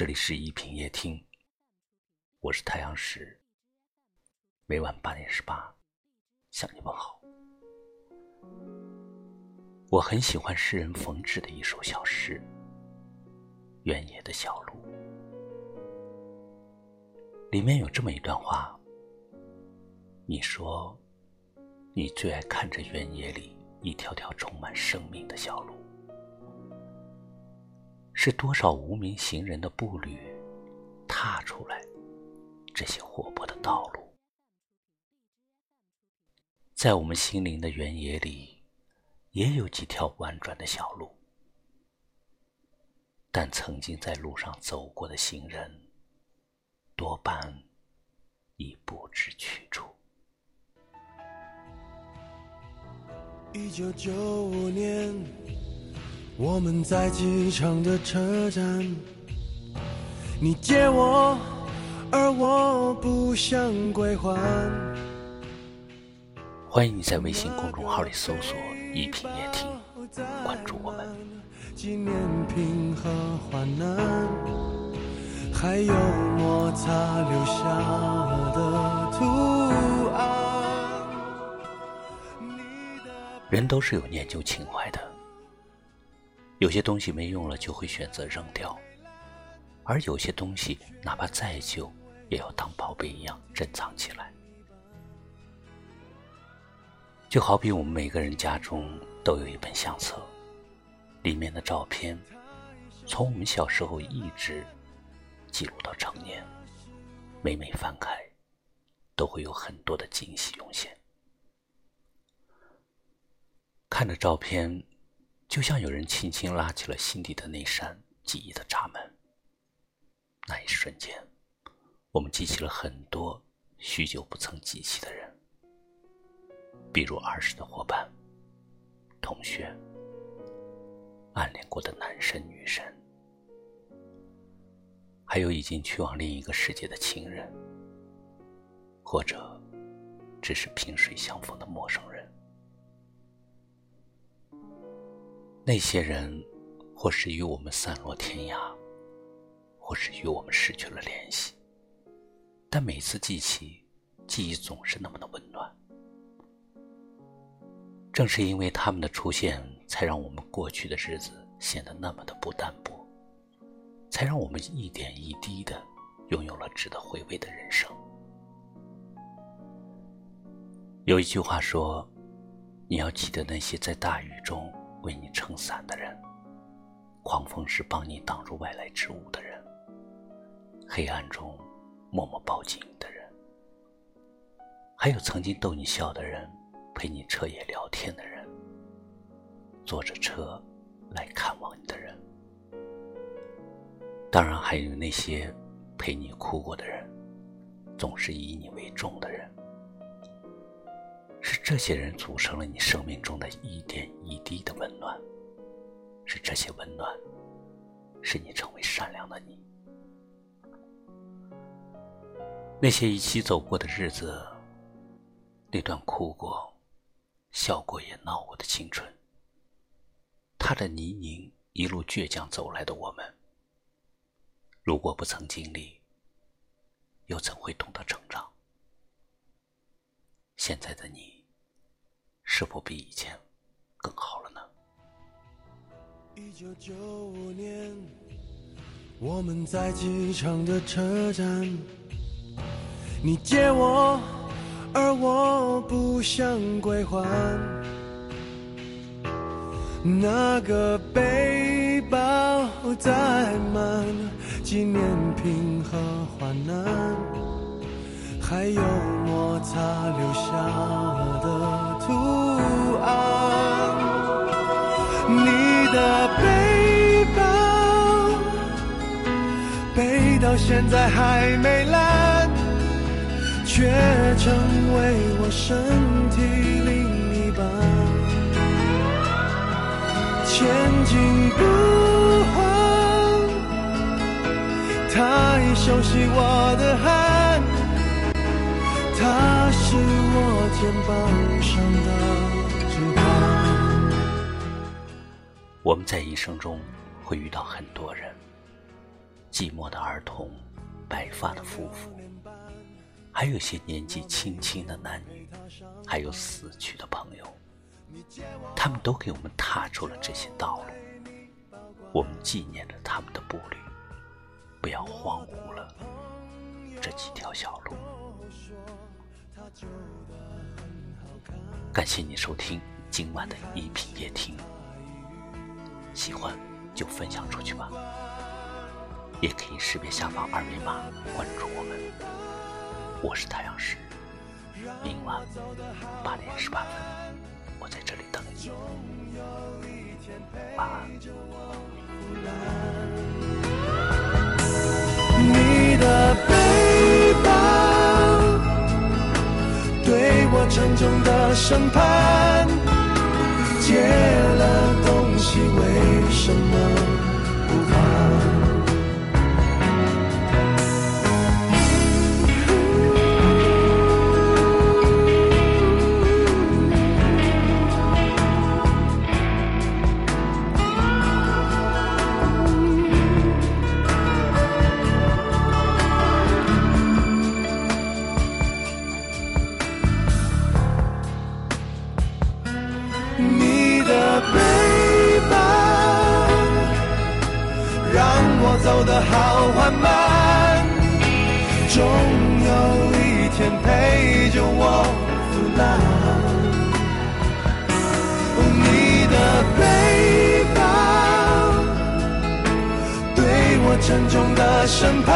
这里是一品夜听，我是太阳石。每晚八点十八，向你问好。我很喜欢诗人冯至的一首小诗《原野的小路》，里面有这么一段话：你说，你最爱看着原野里一条条充满生命的小路。是多少无名行人的步履，踏出来这些活泼的道路。在我们心灵的原野里，也有几条婉转的小路，但曾经在路上走过的行人，多半已不知去处。一九九五年。我们在机场的车站，你借我，而我不想归还。欢迎你在微信公众号里搜索“一品夜听”，关注我们。纪念品和患难，还有摩擦留下的图案。人都是有念旧情怀的。有些东西没用了就会选择扔掉，而有些东西哪怕再旧，也要当宝贝一样珍藏起来。就好比我们每个人家中都有一本相册，里面的照片，从我们小时候一直记录到成年，每每翻开，都会有很多的惊喜涌现。看着照片。就像有人轻轻拉起了心底的那扇记忆的闸门，那一瞬间，我们记起了很多许久不曾记起的人，比如儿时的伙伴、同学、暗恋过的男神女神，还有已经去往另一个世界的亲人，或者只是萍水相逢的陌生人。那些人，或是与我们散落天涯，或是与我们失去了联系，但每次记起，记忆总是那么的温暖。正是因为他们的出现，才让我们过去的日子显得那么的不淡薄，才让我们一点一滴的拥有了值得回味的人生。有一句话说：“你要记得那些在大雨中。”为你撑伞的人，狂风是帮你挡住外来之物的人，黑暗中默默抱紧你的人，还有曾经逗你笑的人，陪你彻夜聊天的人，坐着车来看望你的人，当然还有那些陪你哭过的人，总是以你为重的人。是这些人组成了你生命中的一点一滴的温暖，是这些温暖，使你成为善良的你。那些一起走过的日子，那段哭过、笑过也闹过的青春，踏着泥泞一路倔强走来的我们，如果不曾经历，又怎会懂得成长？现在的你，是否比以前更好了呢？一九九五年，我们在机场的车站，你借我，而我不想归还。那个背包载满纪念品和患难。还有摩擦留下的图案，你的背包背到现在还没烂，却成为我身体另一半，前进不换，太熟悉我的汗。他是我肩膀上的指我们在一生中会遇到很多人，寂寞的儿童，白发的夫妇，还有些年纪轻轻的男女，还有死去的朋友，他们都给我们踏出了这些道路，我们纪念着他们的步履，不要荒芜了这几条小路。感谢你收听今晚的一品夜听，喜欢就分享出去吧。也可以识别下方二维码关注我们。我是太阳石，明晚八点十八分，我在这里等你。晚安。我沉重的审判，借了东西为什么不还？走得好缓慢，终有一天陪着我腐烂。你的背包对我沉重的审判，